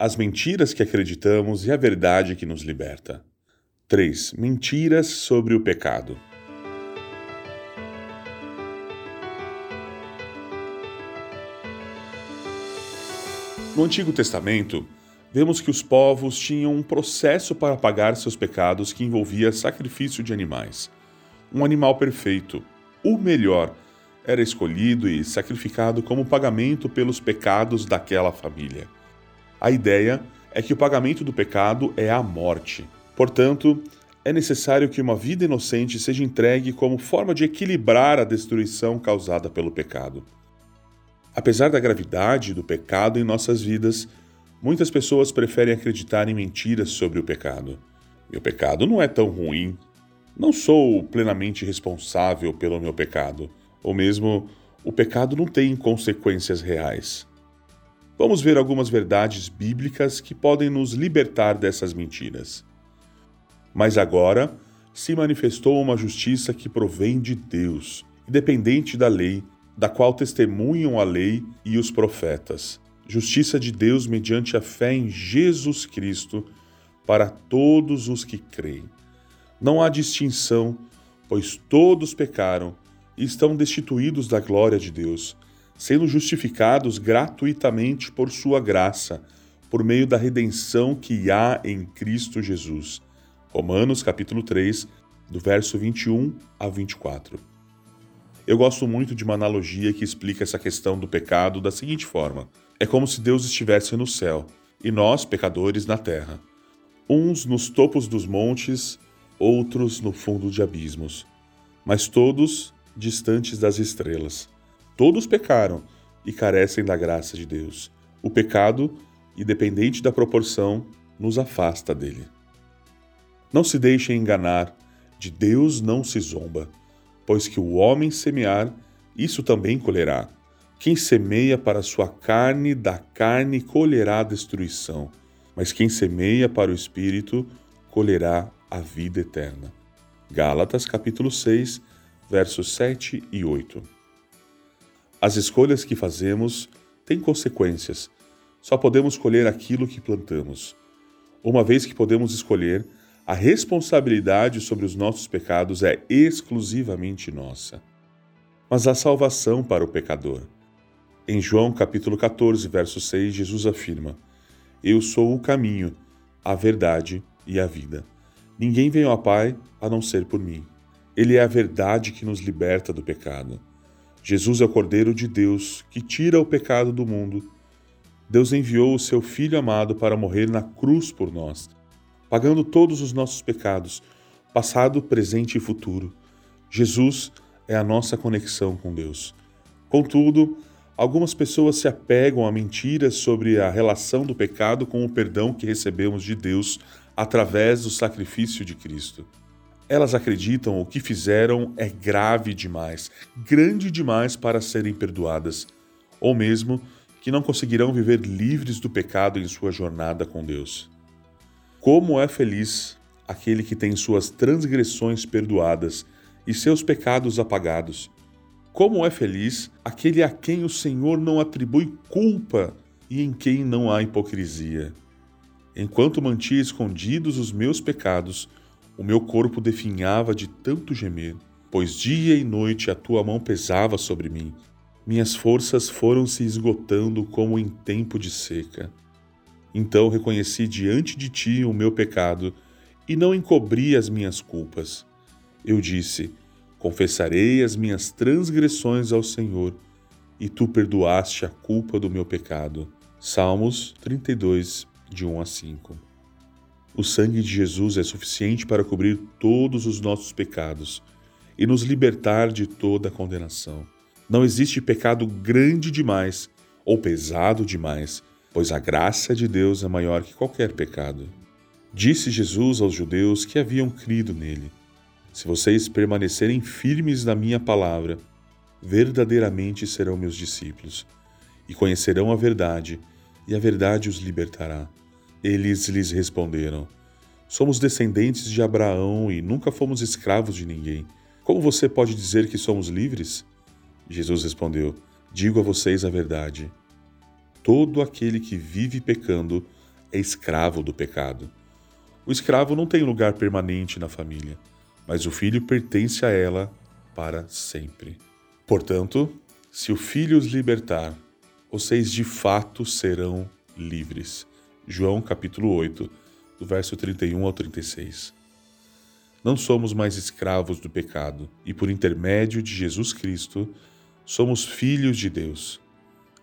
as mentiras que acreditamos e a verdade que nos liberta. 3. Mentiras sobre o pecado. No Antigo Testamento, vemos que os povos tinham um processo para pagar seus pecados que envolvia sacrifício de animais. Um animal perfeito, o melhor, era escolhido e sacrificado como pagamento pelos pecados daquela família. A ideia é que o pagamento do pecado é a morte. Portanto, é necessário que uma vida inocente seja entregue como forma de equilibrar a destruição causada pelo pecado. Apesar da gravidade do pecado em nossas vidas, muitas pessoas preferem acreditar em mentiras sobre o pecado. Meu pecado não é tão ruim. Não sou plenamente responsável pelo meu pecado. Ou mesmo, o pecado não tem consequências reais. Vamos ver algumas verdades bíblicas que podem nos libertar dessas mentiras. Mas agora se manifestou uma justiça que provém de Deus, independente da lei da qual testemunham a lei e os profetas. Justiça de Deus mediante a fé em Jesus Cristo para todos os que creem. Não há distinção, pois todos pecaram e estão destituídos da glória de Deus, sendo justificados gratuitamente por sua graça, por meio da redenção que há em Cristo Jesus. Romanos capítulo 3, do verso 21 a 24. Eu gosto muito de uma analogia que explica essa questão do pecado da seguinte forma: é como se Deus estivesse no céu e nós, pecadores, na terra. Uns nos topos dos montes, outros no fundo de abismos, mas todos distantes das estrelas. Todos pecaram e carecem da graça de Deus. O pecado, independente da proporção, nos afasta dele. Não se deixem enganar, de Deus não se zomba pois que o homem semear, isso também colherá. Quem semeia para sua carne, da carne colherá a destruição, mas quem semeia para o espírito, colherá a vida eterna. Gálatas capítulo 6, versos 7 e 8. As escolhas que fazemos têm consequências. Só podemos colher aquilo que plantamos. Uma vez que podemos escolher, a responsabilidade sobre os nossos pecados é exclusivamente nossa. Mas há salvação para o pecador. Em João capítulo 14, verso 6, Jesus afirma: Eu sou o caminho, a verdade e a vida. Ninguém vem ao Pai a não ser por mim. Ele é a verdade que nos liberta do pecado. Jesus é o Cordeiro de Deus que tira o pecado do mundo. Deus enviou o seu Filho amado para morrer na cruz por nós pagando todos os nossos pecados, passado, presente e futuro. Jesus é a nossa conexão com Deus. Contudo, algumas pessoas se apegam a mentiras sobre a relação do pecado com o perdão que recebemos de Deus através do sacrifício de Cristo. Elas acreditam o que fizeram é grave demais, grande demais para serem perdoadas, ou mesmo que não conseguirão viver livres do pecado em sua jornada com Deus. Como é feliz aquele que tem suas transgressões perdoadas e seus pecados apagados. Como é feliz aquele a quem o Senhor não atribui culpa e em quem não há hipocrisia. Enquanto mantia escondidos os meus pecados, o meu corpo definhava de tanto gemer, pois dia e noite a tua mão pesava sobre mim. Minhas forças foram se esgotando como em tempo de seca. Então reconheci diante de ti o meu pecado e não encobri as minhas culpas. Eu disse: Confessarei as minhas transgressões ao Senhor, e tu perdoaste a culpa do meu pecado. Salmos 32, de 1 a 5. O sangue de Jesus é suficiente para cobrir todos os nossos pecados e nos libertar de toda condenação. Não existe pecado grande demais ou pesado demais pois a graça de Deus é maior que qualquer pecado. Disse Jesus aos judeus que haviam crido nele: Se vocês permanecerem firmes na minha palavra, verdadeiramente serão meus discípulos, e conhecerão a verdade, e a verdade os libertará. Eles lhes responderam: Somos descendentes de Abraão e nunca fomos escravos de ninguém. Como você pode dizer que somos livres? Jesus respondeu: Digo a vocês a verdade. Todo aquele que vive pecando é escravo do pecado. O escravo não tem lugar permanente na família, mas o filho pertence a ela para sempre. Portanto, se o filho os libertar, vocês de fato serão livres. João capítulo 8, do verso 31 ao 36. Não somos mais escravos do pecado, e por intermédio de Jesus Cristo, somos filhos de Deus.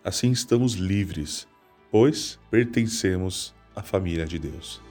Assim estamos livres, pois pertencemos à família de Deus.